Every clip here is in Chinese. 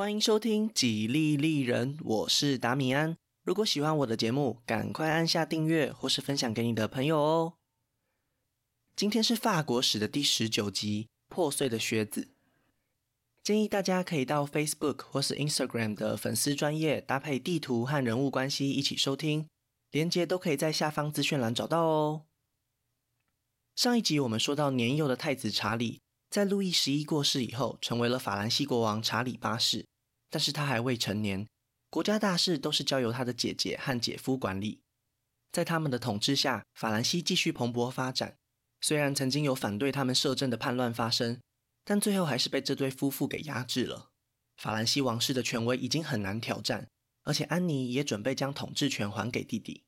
欢迎收听《几利利人》，我是达米安。如果喜欢我的节目，赶快按下订阅或是分享给你的朋友哦。今天是法国史的第十九集《破碎的靴子》。建议大家可以到 Facebook 或是 Instagram 的粉丝专页搭配地图和人物关系一起收听，连接都可以在下方资讯栏找到哦。上一集我们说到，年幼的太子查理在路易十一过世以后，成为了法兰西国王查理八世，但是他还未成年，国家大事都是交由他的姐姐和姐夫管理。在他们的统治下，法兰西继续蓬勃发展，虽然曾经有反对他们摄政的叛乱发生。但最后还是被这对夫妇给压制了。法兰西王室的权威已经很难挑战，而且安妮也准备将统治权还给弟弟。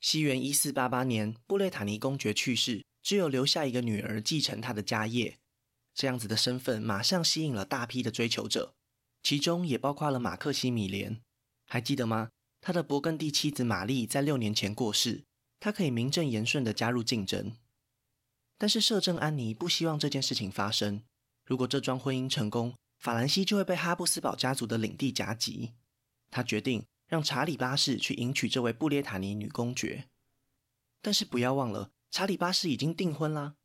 西元一四八八年，布列塔尼公爵去世，只有留下一个女儿继承他的家业。这样子的身份马上吸引了大批的追求者，其中也包括了马克西米连。还记得吗？他的勃艮第妻子玛丽在六年前过世，他可以名正言顺地加入竞争。但是摄政安妮不希望这件事情发生。如果这桩婚姻成功，法兰西就会被哈布斯堡家族的领地夹击。他决定让查理八世去迎娶这位布列塔尼女公爵。但是不要忘了，查理八世已经订婚啦。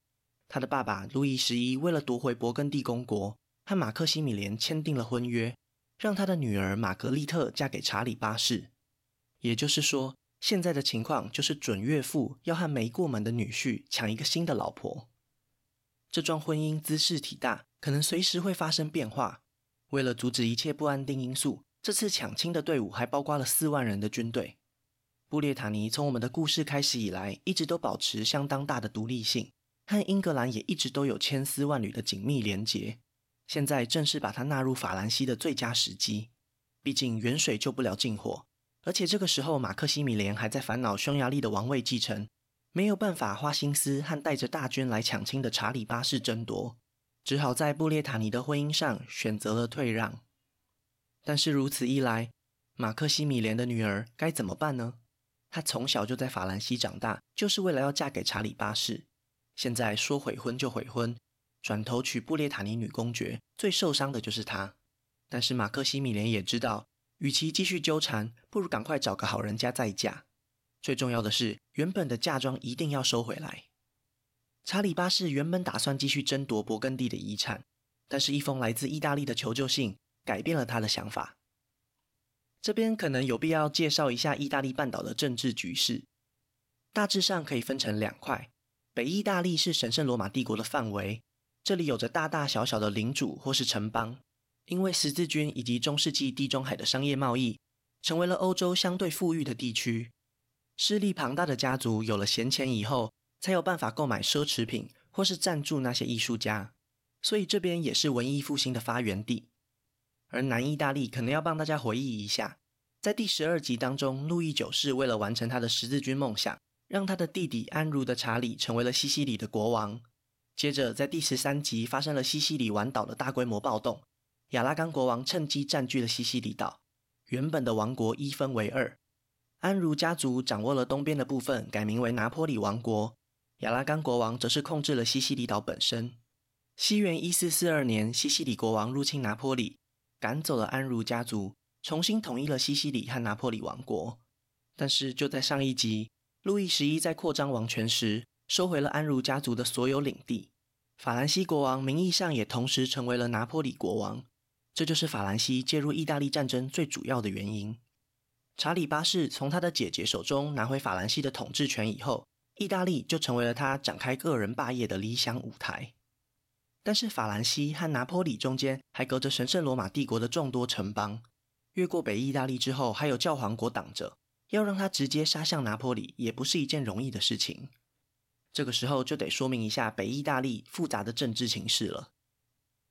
他的爸爸路易十一为了夺回勃艮第公国，和马克西米连签订了婚约，让他的女儿玛格丽特嫁给查理八世。也就是说，现在的情况就是准岳父要和没过门的女婿抢一个新的老婆。这桩婚姻兹事体大，可能随时会发生变化。为了阻止一切不安定因素，这次抢亲的队伍还包括了四万人的军队。布列塔尼从我们的故事开始以来，一直都保持相当大的独立性，和英格兰也一直都有千丝万缕的紧密连结。现在正是把它纳入法兰西的最佳时机。毕竟远水救不了近火。而且这个时候，马克西米连还在烦恼匈牙利的王位继承，没有办法花心思和带着大军来抢亲的查理八世争夺，只好在布列塔尼的婚姻上选择了退让。但是如此一来，马克西米连的女儿该怎么办呢？她从小就在法兰西长大，就是为了要嫁给查理八世。现在说悔婚就悔婚，转头娶布列塔尼女公爵，最受伤的就是她。但是马克西米连也知道。与其继续纠缠，不如赶快找个好人家再嫁。最重要的是，原本的嫁妆一定要收回来。查理八世原本打算继续争夺勃艮第的遗产，但是一封来自意大利的求救信改变了他的想法。这边可能有必要介绍一下意大利半岛的政治局势，大致上可以分成两块：北意大利是神圣罗马帝国的范围，这里有着大大小小的领主或是城邦。因为十字军以及中世纪地中海的商业贸易，成为了欧洲相对富裕的地区。势力庞大的家族有了闲钱以后，才有办法购买奢侈品或是赞助那些艺术家，所以这边也是文艺复兴的发源地。而南意大利可能要帮大家回忆一下，在第十二集当中，路易九世为了完成他的十字军梦想，让他的弟弟安茹的查理成为了西西里的国王。接着在第十三集发生了西西里湾岛的大规模暴动。亚拉冈国王趁机占据了西西里岛，原本的王国一分为二。安茹家族掌握了东边的部分，改名为拿坡里王国。亚拉冈国王则是控制了西西里岛本身。西元一四四二年，西西里国王入侵拿坡里，赶走了安茹家族，重新统一了西西里和拿坡里王国。但是就在上一集，路易十一在扩张王权时，收回了安茹家族的所有领地。法兰西国王名义上也同时成为了拿坡里国王。这就是法兰西介入意大利战争最主要的原因。查理八世从他的姐姐手中拿回法兰西的统治权以后，意大利就成为了他展开个人霸业的理想舞台。但是法兰西和拿坡里中间还隔着神圣罗马帝国的众多城邦，越过北意大利之后，还有教皇国挡着，要让他直接杀向拿坡里也不是一件容易的事情。这个时候就得说明一下北意大利复杂的政治情势了。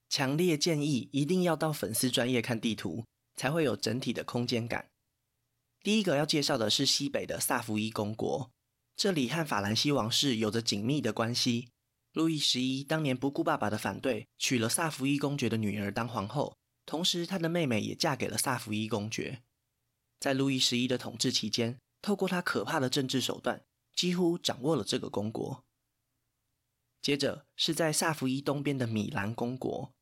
强烈建议一定要到粉丝专业看地图，才会有整体的空间感。第一个要介绍的是西北的萨伏伊公国，这里和法兰西王室有着紧密的关系。路易十一当年不顾爸爸的反对，娶了萨伏伊公爵的女儿当皇后，同时他的妹妹也嫁给了萨伏伊公爵。在路易十一的统治期间，透过他可怕的政治手段，几乎掌握了这个公国。接着是在萨伏伊东边的米兰公国。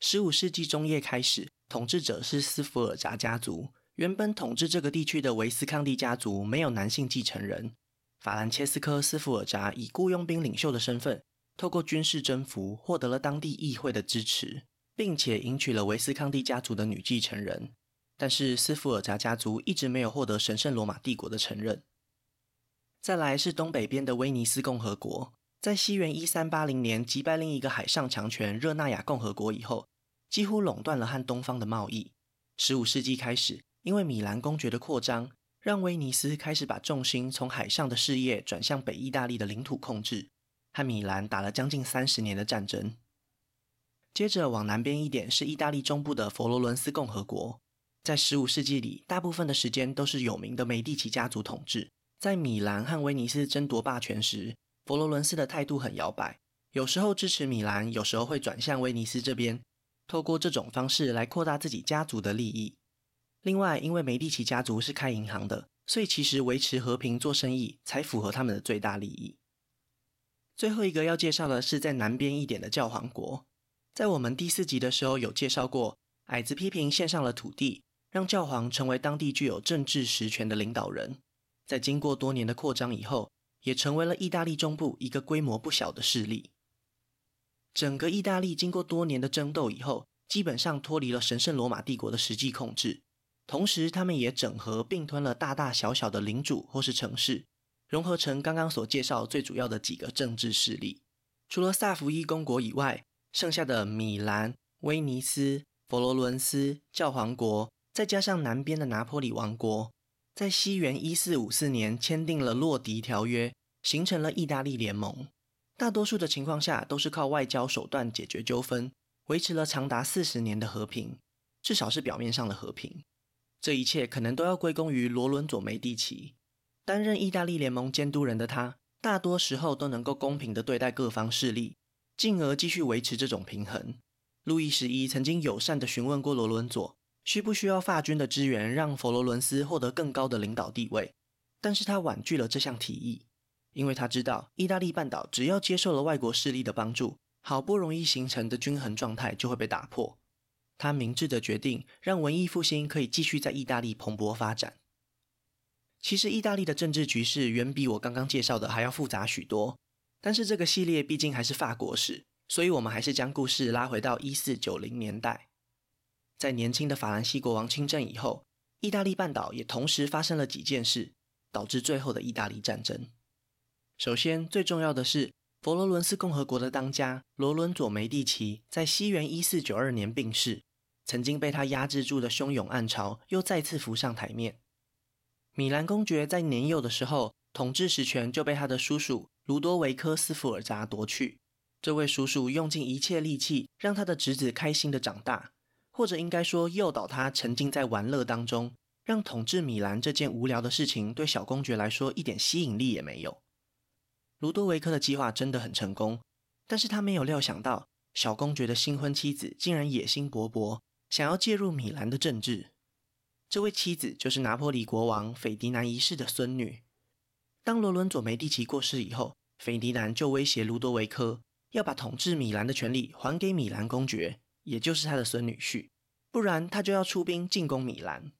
十五世纪中叶开始，统治者是斯福尔扎家族。原本统治这个地区的维斯康蒂家族没有男性继承人。法兰切斯科·斯福尔扎以雇佣兵领袖的身份，透过军事征服获得了当地议会的支持，并且迎娶了维斯康蒂家族的女继承人。但是斯福尔扎家族一直没有获得神圣罗马帝国的承认。再来是东北边的威尼斯共和国，在西元一三八零年击败另一个海上强权热那亚共和国以后，几乎垄断了和东方的贸易。十五世纪开始，因为米兰公爵的扩张，让威尼斯开始把重心从海上的事业转向北意大利的领土控制，和米兰打了将近三十年的战争。接着往南边一点是意大利中部的佛罗伦斯共和国，在十五世纪里，大部分的时间都是有名的美第奇家族统治。在米兰和威尼斯争夺霸权时，佛罗伦斯的态度很摇摆，有时候支持米兰，有时候会转向威尼斯这边，透过这种方式来扩大自己家族的利益。另外，因为梅第奇家族是开银行的，所以其实维持和平做生意才符合他们的最大利益。最后一个要介绍的是在南边一点的教皇国，在我们第四集的时候有介绍过，矮子批评献上了土地，让教皇成为当地具有政治实权的领导人。在经过多年的扩张以后，也成为了意大利中部一个规模不小的势力。整个意大利经过多年的争斗以后，基本上脱离了神圣罗马帝国的实际控制。同时，他们也整合并吞了大大小小的领主或是城市，融合成刚刚所介绍最主要的几个政治势力。除了萨伏伊公国以外，剩下的米兰、威尼斯、佛罗伦斯、教皇国，再加上南边的拿坡里王国，在西元一四五四年签订了洛迪条约，形成了意大利联盟。大多数的情况下都是靠外交手段解决纠纷，维持了长达四十年的和平，至少是表面上的和平。这一切可能都要归功于罗伦佐·梅第奇。担任意大利联盟监督人的他，大多时候都能够公平地对待各方势力，进而继续维持这种平衡。路易十一曾经友善地询问过罗伦佐，需不需要法军的支援，让佛罗伦斯获得更高的领导地位。但是他婉拒了这项提议，因为他知道意大利半岛只要接受了外国势力的帮助，好不容易形成的均衡状态就会被打破。他明智的决定，让文艺复兴可以继续在意大利蓬勃发展。其实，意大利的政治局势远比我刚刚介绍的还要复杂许多。但是，这个系列毕竟还是法国史，所以我们还是将故事拉回到一四九零年代。在年轻的法兰西国王亲政以后，意大利半岛也同时发生了几件事，导致最后的意大利战争。首先，最重要的是。佛罗伦斯共和国的当家罗伦佐·梅第奇在西元一四九二年病逝，曾经被他压制住的汹涌暗潮又再次浮上台面。米兰公爵在年幼的时候，统治实权就被他的叔叔卢多维科·斯福尔扎夺去。这位叔叔用尽一切力气让他的侄子开心的长大，或者应该说诱导他沉浸在玩乐当中，让统治米兰这件无聊的事情对小公爵来说一点吸引力也没有。卢多维科的计划真的很成功，但是他没有料想到，小公爵的新婚妻子竟然野心勃勃，想要介入米兰的政治。这位妻子就是拿破里国王斐迪南一世的孙女。当罗伦佐梅第奇过世以后，斐迪南就威胁卢多维科要把统治米兰的权利还给米兰公爵，也就是他的孙女婿，不然他就要出兵进攻米兰。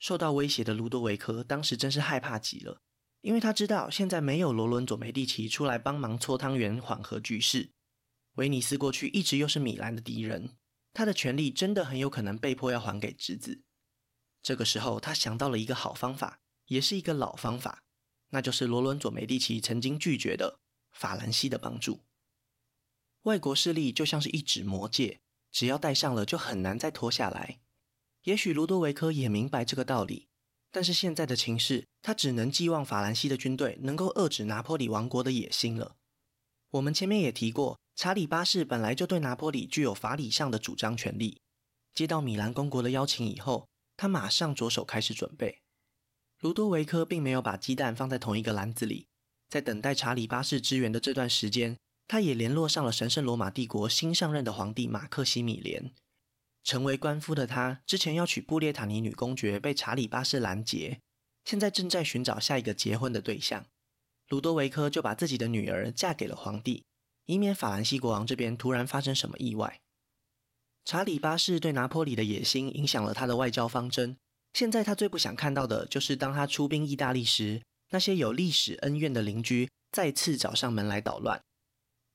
受到威胁的卢多维科当时真是害怕极了。因为他知道现在没有罗伦佐·梅第奇出来帮忙搓汤圆缓和局势，威尼斯过去一直又是米兰的敌人，他的权力真的很有可能被迫要还给侄子。这个时候，他想到了一个好方法，也是一个老方法，那就是罗伦佐·梅第奇曾经拒绝的法兰西的帮助。外国势力就像是一纸魔戒，只要戴上了就很难再脱下来。也许卢多维科也明白这个道理。但是现在的情势，他只能寄望法兰西的军队能够遏制拿破里王国的野心了。我们前面也提过，查理八世本来就对拿破里具有法理上的主张权利。接到米兰公国的邀请以后，他马上着手开始准备。卢多维科并没有把鸡蛋放在同一个篮子里，在等待查理八世支援的这段时间，他也联络上了神圣罗马帝国新上任的皇帝马克西米连。成为官夫的他，之前要娶布列塔尼女公爵，被查理八世拦截，现在正在寻找下一个结婚的对象。鲁多维科就把自己的女儿嫁给了皇帝，以免法兰西国王这边突然发生什么意外。查理八世对拿坡里的野心影响了他的外交方针。现在他最不想看到的就是当他出兵意大利时，那些有历史恩怨的邻居再次找上门来捣乱。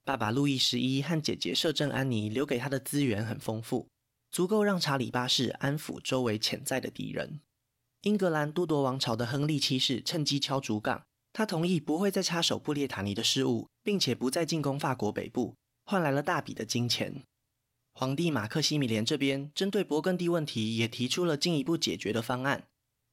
爸爸路易十一和姐姐摄政安妮留给他的资源很丰富，足够让查理八世安抚周围潜在的敌人。英格兰都铎王朝的亨利七世趁机敲竹杠，他同意不会再插手布列塔尼的事务，并且不再进攻法国北部，换来了大笔的金钱。皇帝马克西米连这边针对勃艮第问题也提出了进一步解决的方案。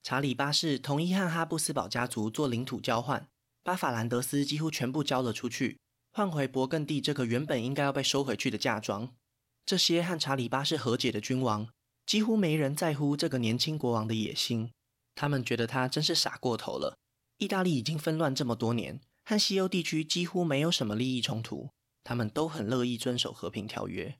查理八世同意和哈布斯堡家族做领土交换，把法兰德斯几乎全部交了出去，换回勃艮第这个原本应该要被收回去的嫁妆。这些和查理八世和解的君王，几乎没人在乎这个年轻国王的野心，他们觉得他真是傻过头了。意大利已经纷乱这么多年，和西欧地区几乎没有什么利益冲突，他们都很乐意遵守和平条约。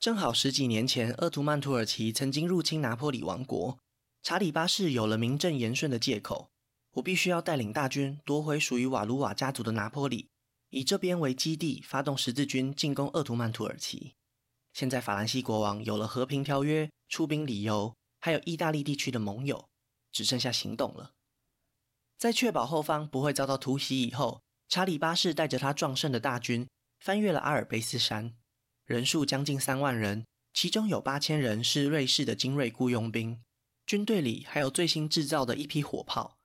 正好十几年前，鄂图曼土耳其曾经入侵拿坡里王国，查理八世有了名正言顺的借口：我必须要带领大军夺回属于瓦卢瓦家族的拿坡里，以这边为基地，发动十字军进攻鄂图曼土耳其。现在法兰西国王有了和平条约、出兵理由，还有意大利地区的盟友，只剩下行动了。在确保后方不会遭到突袭以后，查理八世带着他壮盛的大军翻越了阿尔卑斯山。人数将近三万人，其中有八千人是瑞士的精锐雇佣兵，军队里还有最新制造的一批火炮，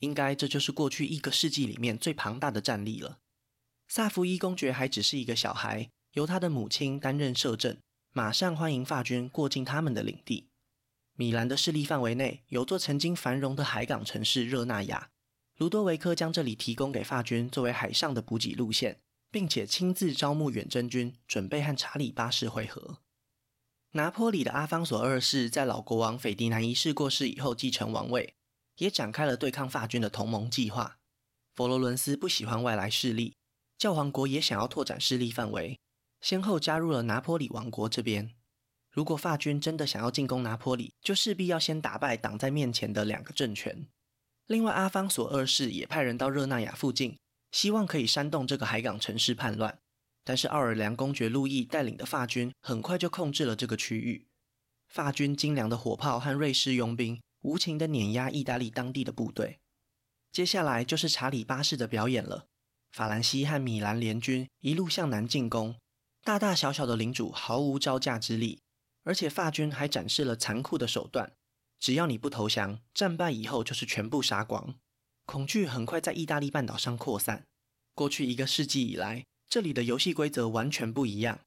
应该这就是过去一个世纪里面最庞大的战力了。萨伏伊公爵还只是一个小孩，由他的母亲担任摄政，马上欢迎法军过境他们的领地。米兰的势力范围内有座曾经繁荣的海港城市热那亚，卢多维科将这里提供给法军作为海上的补给路线。并且亲自招募远征军，准备和查理八世会合。拿坡里的阿方索二世在老国王斐迪南一世过世以后继承王位，也展开了对抗法军的同盟计划。佛罗伦斯不喜欢外来势力，教皇国也想要拓展势力范围，先后加入了拿坡里王国这边。如果法军真的想要进攻拿坡里，就势必要先打败挡在面前的两个政权。另外，阿方索二世也派人到热那亚附近。希望可以煽动这个海港城市叛乱，但是奥尔良公爵路易带领的法军很快就控制了这个区域。法军精良的火炮和瑞士佣兵无情地碾压意大利当地的部队。接下来就是查理八世的表演了。法兰西和米兰联军一路向南进攻，大大小小的领主毫无招架之力，而且法军还展示了残酷的手段：只要你不投降，战败以后就是全部杀光。恐惧很快在意大利半岛上扩散。过去一个世纪以来，这里的游戏规则完全不一样。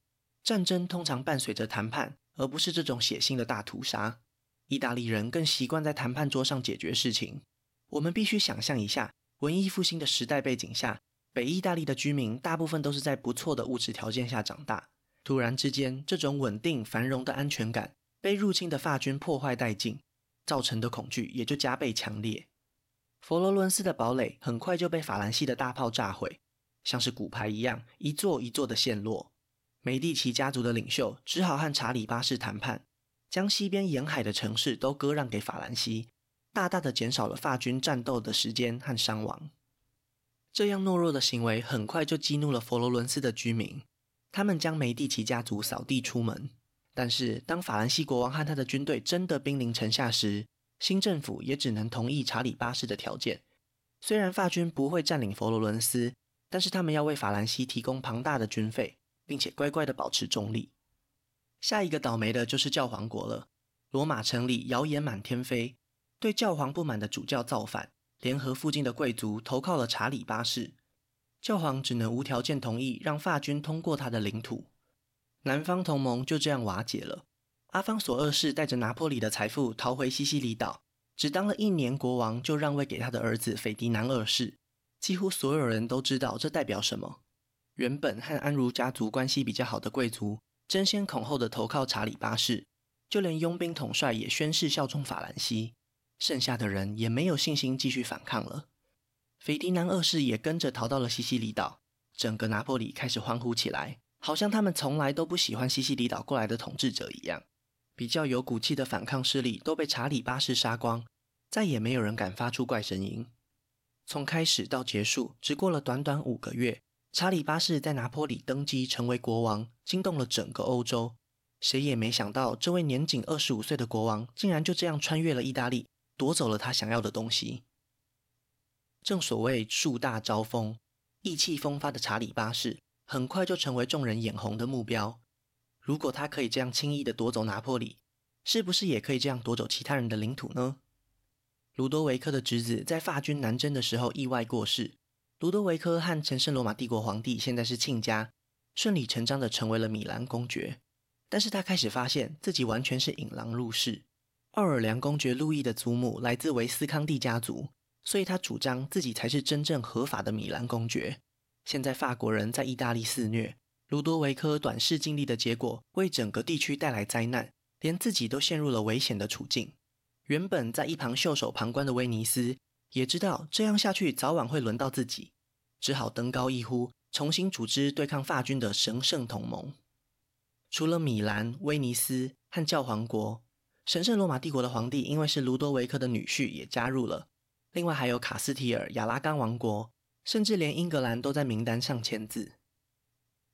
战争通常伴随着谈判，而不是这种血腥的大屠杀。意大利人更习惯在谈判桌上解决事情。我们必须想象一下，文艺复兴的时代背景下，北意大利的居民大部分都是在不错的物质条件下长大。突然之间，这种稳定繁荣的安全感被入侵的法军破坏殆尽，造成的恐惧也就加倍强烈。佛罗伦斯的堡垒很快就被法兰西的大炮炸毁，像是骨牌一样，一座一座的陷落。梅第奇家族的领袖只好和查理八世谈判，将西边沿海的城市都割让给法兰西，大大的减少了法军战斗的时间和伤亡。这样懦弱的行为很快就激怒了佛罗伦斯的居民，他们将梅第奇家族扫地出门。但是，当法兰西国王和他的军队真的兵临城下时，新政府也只能同意查理八世的条件。虽然法军不会占领佛罗伦斯，但是他们要为法兰西提供庞大的军费，并且乖乖地保持中立。下一个倒霉的就是教皇国了。罗马城里谣言满天飞，对教皇不满的主教造反，联合附近的贵族投靠了查理八世。教皇只能无条件同意让法军通过他的领土。南方同盟就这样瓦解了。阿方索二世带着拿破里的财富逃回西西里岛，只当了一年国王，就让位给他的儿子斐迪南二世。几乎所有人都知道这代表什么。原本和安茹家族关系比较好的贵族，争先恐后的投靠查理八世，就连佣兵统帅也宣誓效忠法兰西。剩下的人也没有信心继续反抗了。斐迪南二世也跟着逃到了西西里岛，整个拿坡里开始欢呼起来，好像他们从来都不喜欢西西里岛过来的统治者一样。比较有骨气的反抗势力都被查理八世杀光，再也没有人敢发出怪声音。从开始到结束，只过了短短五个月。查理八世在拿坡里登基成为国王，惊动了整个欧洲。谁也没想到，这位年仅二十五岁的国王，竟然就这样穿越了意大利，夺走了他想要的东西。正所谓树大招风，意气风发的查理八世，很快就成为众人眼红的目标。如果他可以这样轻易的夺走拿破里，是不是也可以这样夺走其他人的领土呢？卢多维科的侄子在法军南征的时候意外过世，卢多维科和神圣罗马帝国皇帝现在是亲家，顺理成章的成为了米兰公爵。但是他开始发现自己完全是引狼入室。奥尔良公爵路易的祖母来自维斯康蒂家族，所以他主张自己才是真正合法的米兰公爵。现在法国人在意大利肆虐，卢多维科短视近利的结果，为整个地区带来灾难，连自己都陷入了危险的处境。原本在一旁袖手旁观的威尼斯，也知道这样下去早晚会轮到自己，只好登高一呼，重新组织对抗法军的神圣同盟。除了米兰、威尼斯和教皇国，神圣罗马帝国的皇帝因为是卢多维克的女婿，也加入了。另外还有卡斯提尔、亚拉冈王国，甚至连英格兰都在名单上签字。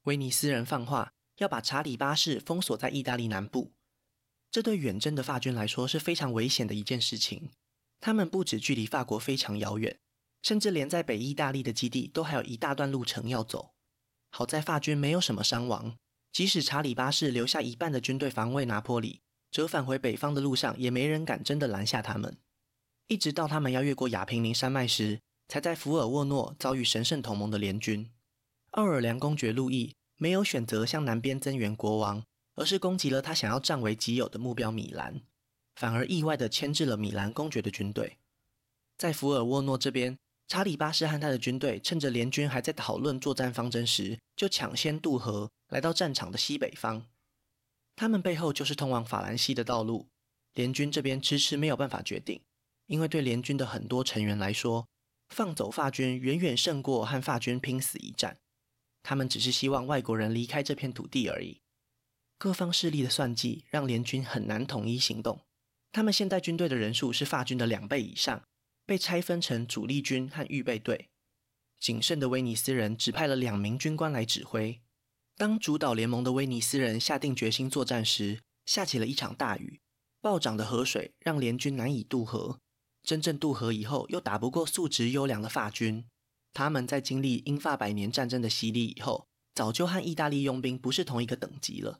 威尼斯人放话要把查理八世封锁在意大利南部，这对远征的法军来说是非常危险的一件事情。他们不止距离法国非常遥远，甚至连在北意大利的基地都还有一大段路程要走。好在法军没有什么伤亡。即使查理八世留下一半的军队防卫拿坡里，折返回北方的路上，也没人敢真的拦下他们。一直到他们要越过亚平宁山脉时，才在福尔沃诺遭遇神圣同盟的联军。奥尔良公爵路易没有选择向南边增援国王，而是攻击了他想要占为己有的目标米兰，反而意外地牵制了米兰公爵的军队。在福尔沃诺这边，查理八世和他的军队趁着联军还在讨论作战方针时，就抢先渡河，来到战场的西北方。他们背后就是通往法兰西的道路。联军这边迟迟没有办法决定，因为对联军的很多成员来说，放走法军远远胜过和法军拼死一战。他们只是希望外国人离开这片土地而已。各方势力的算计让联军很难统一行动。他们现在军队的人数是法军的两倍以上。被拆分成主力军和预备队，仅剩的威尼斯人只派了两名军官来指挥。当主导联盟的威尼斯人下定决心作战时，下起了一场大雨，暴涨的河水让联军难以渡河。真正渡河以后，又打不过素质优良的法军。他们在经历英法百年战争的洗礼以后，早就和意大利佣兵不是同一个等级了。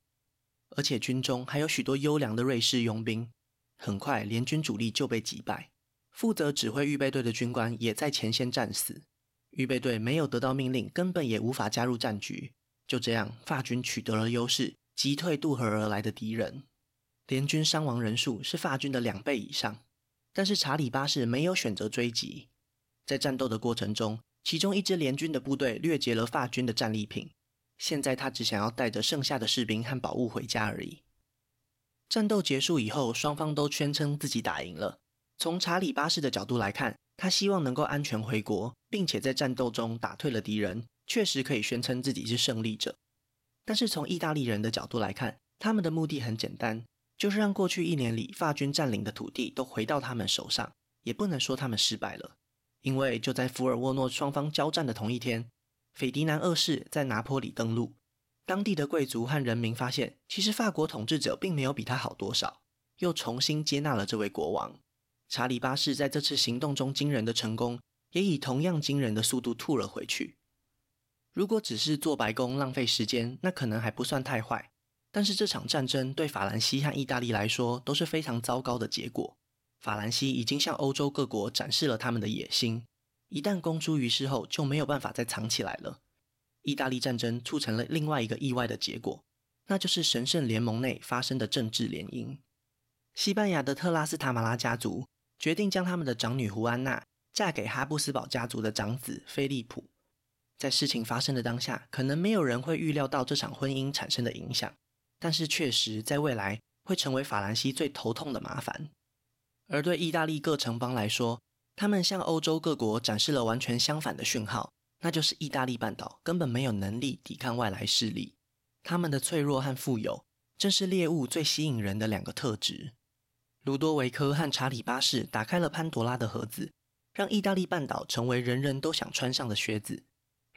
而且军中还有许多优良的瑞士佣兵，很快联军主力就被击败。负责指挥预备队的军官也在前线战死，预备队没有得到命令，根本也无法加入战局。就这样，法军取得了优势，击退渡河而来的敌人。联军伤亡人数是法军的两倍以上，但是查理八世没有选择追击。在战斗的过程中，其中一支联军的部队掠劫了法军的战利品，现在他只想要带着剩下的士兵和宝物回家而已。战斗结束以后，双方都宣称自己打赢了。从查理八世的角度来看，他希望能够安全回国，并且在战斗中打退了敌人，确实可以宣称自己是胜利者。但是从意大利人的角度来看，他们的目的很简单，就是让过去一年里法军占领的土地都回到他们手上。也不能说他们失败了，因为就在福尔沃诺双方交战的同一天，斐迪南二世在拿坡里登陆，当地的贵族和人民发现，其实法国统治者并没有比他好多少，又重新接纳了这位国王。查理八世在这次行动中惊人的成功，也以同样惊人的速度吐了回去。如果只是做白工浪费时间，那可能还不算太坏。但是这场战争对法兰西和意大利来说都是非常糟糕的结果。法兰西已经向欧洲各国展示了他们的野心，一旦公诸于世后，就没有办法再藏起来了。意大利战争促成了另外一个意外的结果，那就是神圣联盟内发生的政治联姻。西班牙的特拉斯塔马拉家族。决定将他们的长女胡安娜嫁给哈布斯堡家族的长子菲利普。在事情发生的当下，可能没有人会预料到这场婚姻产生的影响，但是确实在未来会成为法兰西最头痛的麻烦。而对意大利各城邦来说，他们向欧洲各国展示了完全相反的讯号，那就是意大利半岛根本没有能力抵抗外来势力。他们的脆弱和富有，正是猎物最吸引人的两个特质。卢多维科和查理八世打开了潘多拉的盒子，让意大利半岛成为人人都想穿上的靴子。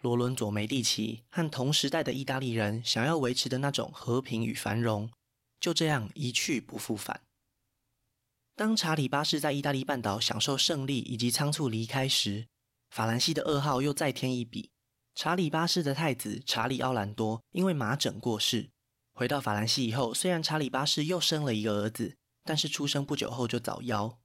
罗伦佐·梅蒂奇和同时代的意大利人想要维持的那种和平与繁荣，就这样一去不复返。当查理八世在意大利半岛享受胜利以及仓促离开时，法兰西的噩耗又再添一笔。查理八世的太子查理奥兰多因为麻疹过世。回到法兰西以后，虽然查理八世又生了一个儿子，但是出生不久后就早夭。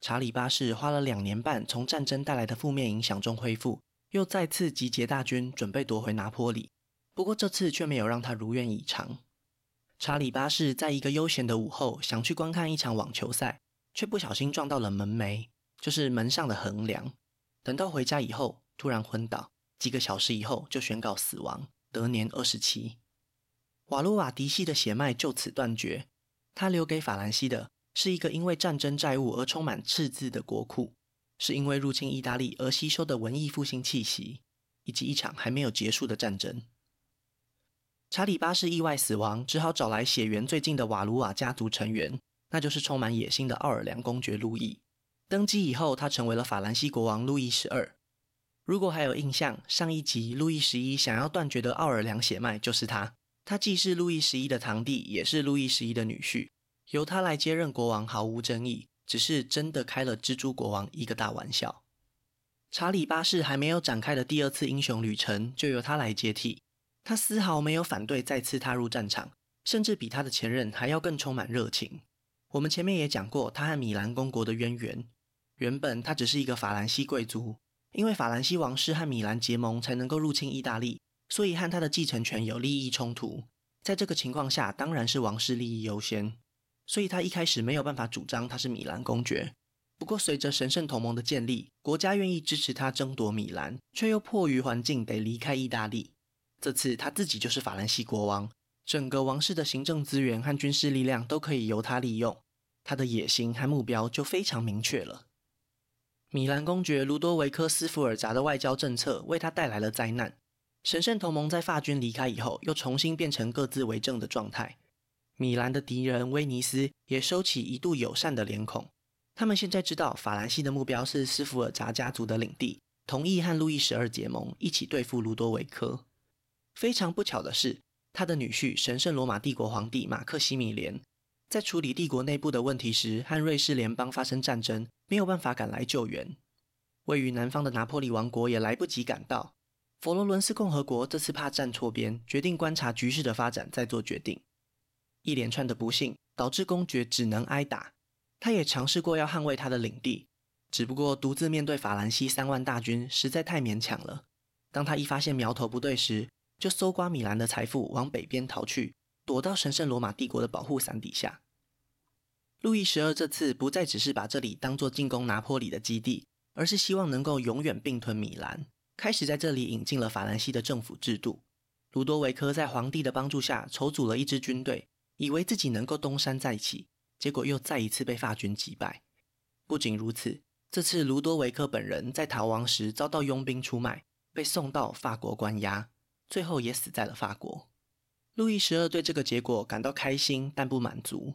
查理八世花了两年半从战争带来的负面影响中恢复，又再次集结大军准备夺回拿坡里。不过这次却没有让他如愿以偿。查理八世在一个悠闲的午后，想去观看一场网球赛。却不小心撞到了门楣，就是门上的横梁。等到回家以后，突然昏倒，几个小时以后就宣告死亡，得年二十七。瓦卢瓦嫡系的血脉就此断绝。他留给法兰西的是一个因为战争债务而充满赤字的国库，是因为入侵意大利而吸收的文艺复兴气息，以及一场还没有结束的战争。查理八世意外死亡，只好找来血缘最近的瓦卢瓦家族成员。那就是充满野心的奥尔良公爵路易。登基以后，他成为了法兰西国王路易十二。如果还有印象，上一集路易十一想要断绝的奥尔良血脉就是他。他既是路易十一的堂弟，也是路易十一的女婿。由他来接任国王毫无争议，只是真的开了蜘蛛国王一个大玩笑。查理八世还没有展开的第二次英雄旅程，就由他来接替。他丝毫没有反对再次踏入战场，甚至比他的前任还要更充满热情。我们前面也讲过，他和米兰公国的渊源。原本他只是一个法兰西贵族，因为法兰西王室和米兰结盟，才能够入侵意大利，所以和他的继承权有利益冲突。在这个情况下，当然是王室利益优先，所以他一开始没有办法主张他是米兰公爵。不过，随着神圣同盟的建立，国家愿意支持他争夺米兰，却又迫于环境得离开意大利。这次他自己就是法兰西国王。整个王室的行政资源和军事力量都可以由他利用，他的野心和目标就非常明确了。米兰公爵卢多维科斯福尔扎的外交政策为他带来了灾难。神圣同盟在法军离开以后，又重新变成各自为政的状态。米兰的敌人威尼斯也收起一度友善的脸孔。他们现在知道法兰西的目标是斯福尔扎家族的领地，同意和路易十二结盟，一起对付卢多维科。非常不巧的是，他的女婿神圣罗马帝国皇帝马克西米连，在处理帝国内部的问题时，和瑞士联邦发生战争，没有办法赶来救援。位于南方的拿破里王国也来不及赶到。佛罗伦斯共和国这次怕站错边，决定观察局势的发展再做决定。一连串的不幸导致公爵只能挨打。他也尝试过要捍卫他的领地，只不过独自面对法兰西三万大军实在太勉强了。当他一发现苗头不对时，就搜刮米兰的财富，往北边逃去，躲到神圣罗马帝国的保护伞底下。路易十二这次不再只是把这里当作进攻拿破里的基地，而是希望能够永远并吞米兰，开始在这里引进了法兰西的政府制度。卢多维科在皇帝的帮助下筹组了一支军队，以为自己能够东山再起，结果又再一次被法军击败。不仅如此，这次卢多维科本人在逃亡时遭到佣兵出卖，被送到法国关押。最后也死在了法国。路易十二对这个结果感到开心，但不满足。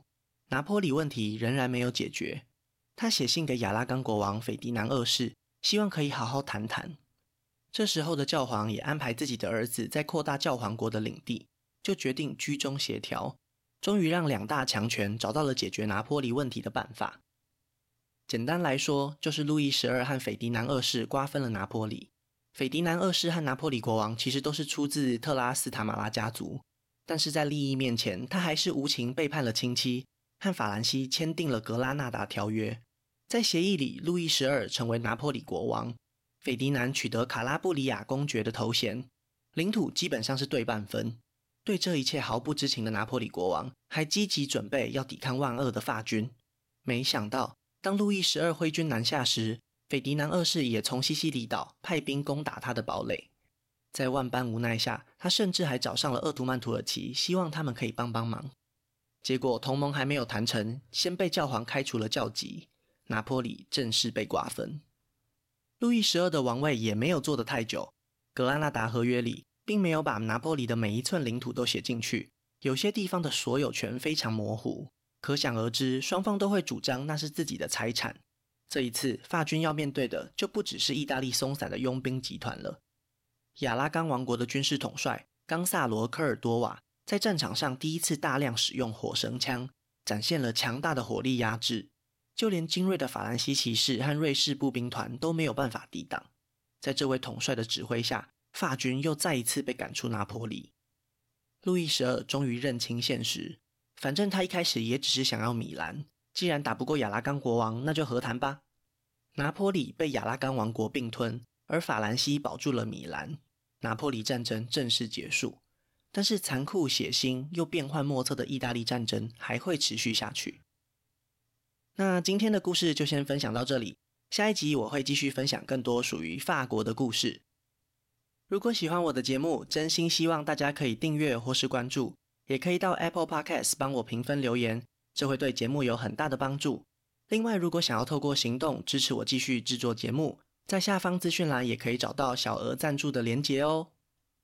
拿坡里问题仍然没有解决。他写信给亚拉冈国王斐迪南二世，希望可以好好谈谈。这时候的教皇也安排自己的儿子在扩大教皇国的领地，就决定居中协调，终于让两大强权找到了解决拿破里问题的办法。简单来说，就是路易十二和斐迪南二世瓜分了拿破里。斐迪南二世和拿破里国王其实都是出自特拉斯塔马拉家族，但是在利益面前，他还是无情背叛了亲戚，和法兰西签订了格拉纳达条约。在协议里，路易十二成为拿破里国王，斐迪南取得卡拉布里亚公爵的头衔，领土基本上是对半分。对这一切毫不知情的拿破里国王，还积极准备要抵抗万恶的法军。没想到，当路易十二挥军南下时，斐迪南二世也从西西里岛派兵攻打他的堡垒，在万般无奈下，他甚至还找上了鄂图曼土耳其，希望他们可以帮帮忙。结果同盟还没有谈成，先被教皇开除了教籍，拿坡里正式被瓜分。路易十二的王位也没有坐得太久，格拉纳达合约里并没有把拿破里的每一寸领土都写进去，有些地方的所有权非常模糊，可想而知，双方都会主张那是自己的财产。这一次，法军要面对的就不只是意大利松散的佣兵集团了。亚拉冈王国的军事统帅冈萨罗科尔多瓦在战场上第一次大量使用火绳枪，展现了强大的火力压制，就连精锐的法兰西骑士和瑞士步兵团都没有办法抵挡。在这位统帅的指挥下，法军又再一次被赶出拿坡里。路易十二终于认清现实，反正他一开始也只是想要米兰。既然打不过亚拉冈国王，那就和谈吧。拿坡里被亚拉冈王国并吞，而法兰西保住了米兰，拿坡里战争正式结束。但是残酷血腥又变幻莫测的意大利战争还会持续下去。那今天的故事就先分享到这里，下一集我会继续分享更多属于法国的故事。如果喜欢我的节目，真心希望大家可以订阅或是关注，也可以到 Apple Podcast 帮我评分留言，这会对节目有很大的帮助。另外，如果想要透过行动支持我继续制作节目，在下方资讯栏也可以找到小额赞助的连结哦。